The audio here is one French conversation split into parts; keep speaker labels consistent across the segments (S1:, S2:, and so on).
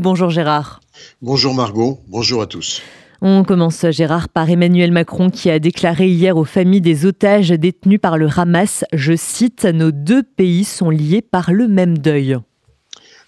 S1: Bonjour Gérard.
S2: Bonjour Margot, bonjour à tous.
S1: On commence Gérard par Emmanuel Macron qui a déclaré hier aux familles des otages détenus par le Hamas, je cite, Nos deux pays sont liés par le même deuil.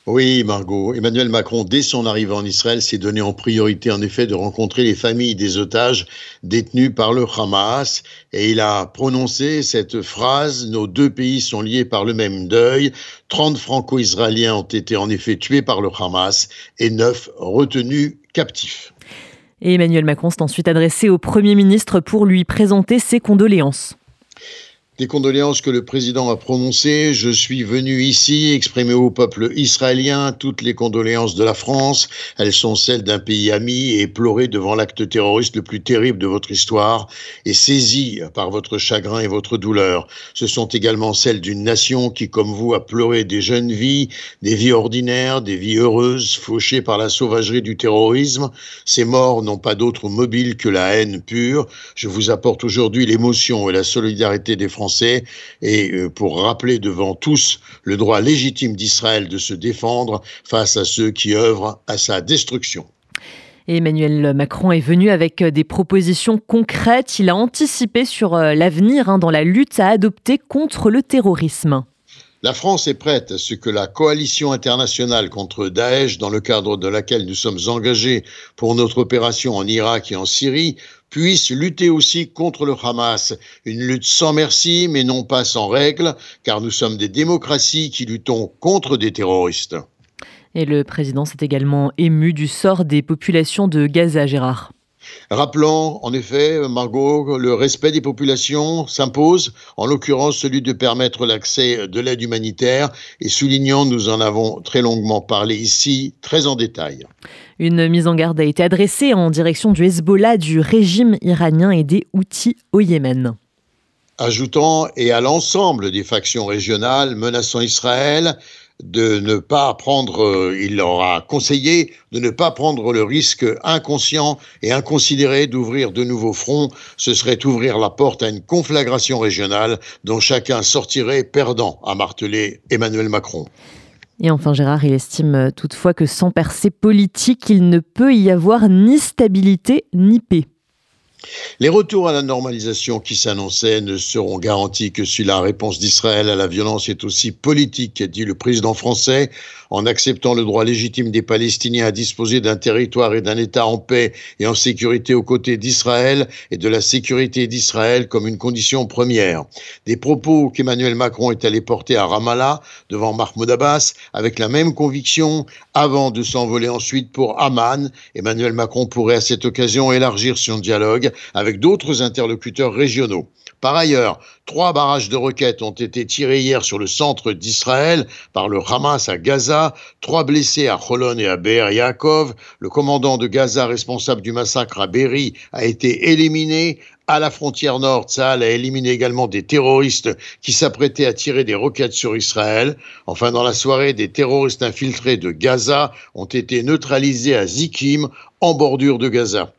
S2: Oui, Margot. Emmanuel Macron, dès son arrivée en Israël, s'est donné en priorité, en effet, de rencontrer les familles des otages détenus par le Hamas. Et il a prononcé cette phrase Nos deux pays sont liés par le même deuil. 30 franco-israéliens ont été en effet tués par le Hamas et 9 retenus captifs.
S1: Emmanuel Macron s'est ensuite adressé au Premier ministre pour lui présenter ses condoléances.
S2: Des condoléances que le président a prononcées. Je suis venu ici exprimer au peuple israélien toutes les condoléances de la France. Elles sont celles d'un pays ami et pleurer devant l'acte terroriste le plus terrible de votre histoire et saisi par votre chagrin et votre douleur. Ce sont également celles d'une nation qui, comme vous, a pleuré des jeunes vies, des vies ordinaires, des vies heureuses, fauchées par la sauvagerie du terrorisme. Ces morts n'ont pas d'autre mobile que la haine pure. Je vous apporte aujourd'hui l'émotion et la solidarité des Français et euh, pour rappeler devant tous le droit légitime d'Israël de se défendre face à ceux qui œuvrent à sa destruction.
S1: Emmanuel Macron est venu avec des propositions concrètes. Il a anticipé sur euh, l'avenir hein, dans la lutte à adopter contre le terrorisme.
S2: La France est prête à ce que la coalition internationale contre Daesh, dans le cadre de laquelle nous sommes engagés pour notre opération en Irak et en Syrie, puisse lutter aussi contre le Hamas. Une lutte sans merci, mais non pas sans règles, car nous sommes des démocraties qui luttons contre des terroristes.
S1: Et le président s'est également ému du sort des populations de Gaza, Gérard.
S2: Rappelons, en effet, Margot, le respect des populations s'impose, en l'occurrence celui de permettre l'accès de l'aide humanitaire, et soulignons, nous en avons très longuement parlé ici, très en détail.
S1: Une mise en garde a été adressée en direction du Hezbollah, du régime iranien et des Houthis au Yémen
S2: ajoutant et à l'ensemble des factions régionales menaçant Israël de ne pas prendre, euh, il leur a conseillé de ne pas prendre le risque inconscient et inconsidéré d'ouvrir de nouveaux fronts. Ce serait ouvrir la porte à une conflagration régionale dont chacun sortirait perdant, a martelé Emmanuel Macron.
S1: Et enfin, Gérard, il estime toutefois que sans percée politique, il ne peut y avoir ni stabilité ni paix.
S2: Les retours à la normalisation qui s'annonçaient ne seront garantis que si la réponse d'Israël à la violence est aussi politique, dit le président français, en acceptant le droit légitime des Palestiniens à disposer d'un territoire et d'un État en paix et en sécurité aux côtés d'Israël et de la sécurité d'Israël comme une condition première. Des propos qu'Emmanuel Macron est allé porter à Ramallah devant Mahmoud Abbas avec la même conviction avant de s'envoler ensuite pour Amman. Emmanuel Macron pourrait à cette occasion élargir son dialogue avec d'autres interlocuteurs régionaux. Par ailleurs, trois barrages de roquettes ont été tirés hier sur le centre d'Israël par le Hamas à Gaza, trois blessés à Holon et à Be'er Yaakov. Le commandant de Gaza responsable du massacre à Berry a été éliminé. À la frontière nord, Tzal a éliminé également des terroristes qui s'apprêtaient à tirer des roquettes sur Israël. Enfin, dans la soirée, des terroristes infiltrés de Gaza ont été neutralisés à Zikim, en bordure de Gaza.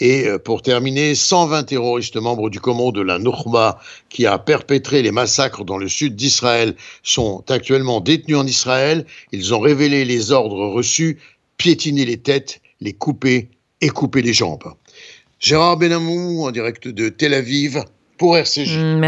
S2: Et euh, pour terminer, 120 terroristes membres du commando de la Nourma qui a perpétré les massacres dans le sud d'Israël sont actuellement détenus en Israël. Ils ont révélé les ordres reçus, piétiner les têtes, les couper et couper les jambes. Gérard Benamou en direct de Tel Aviv pour RCG.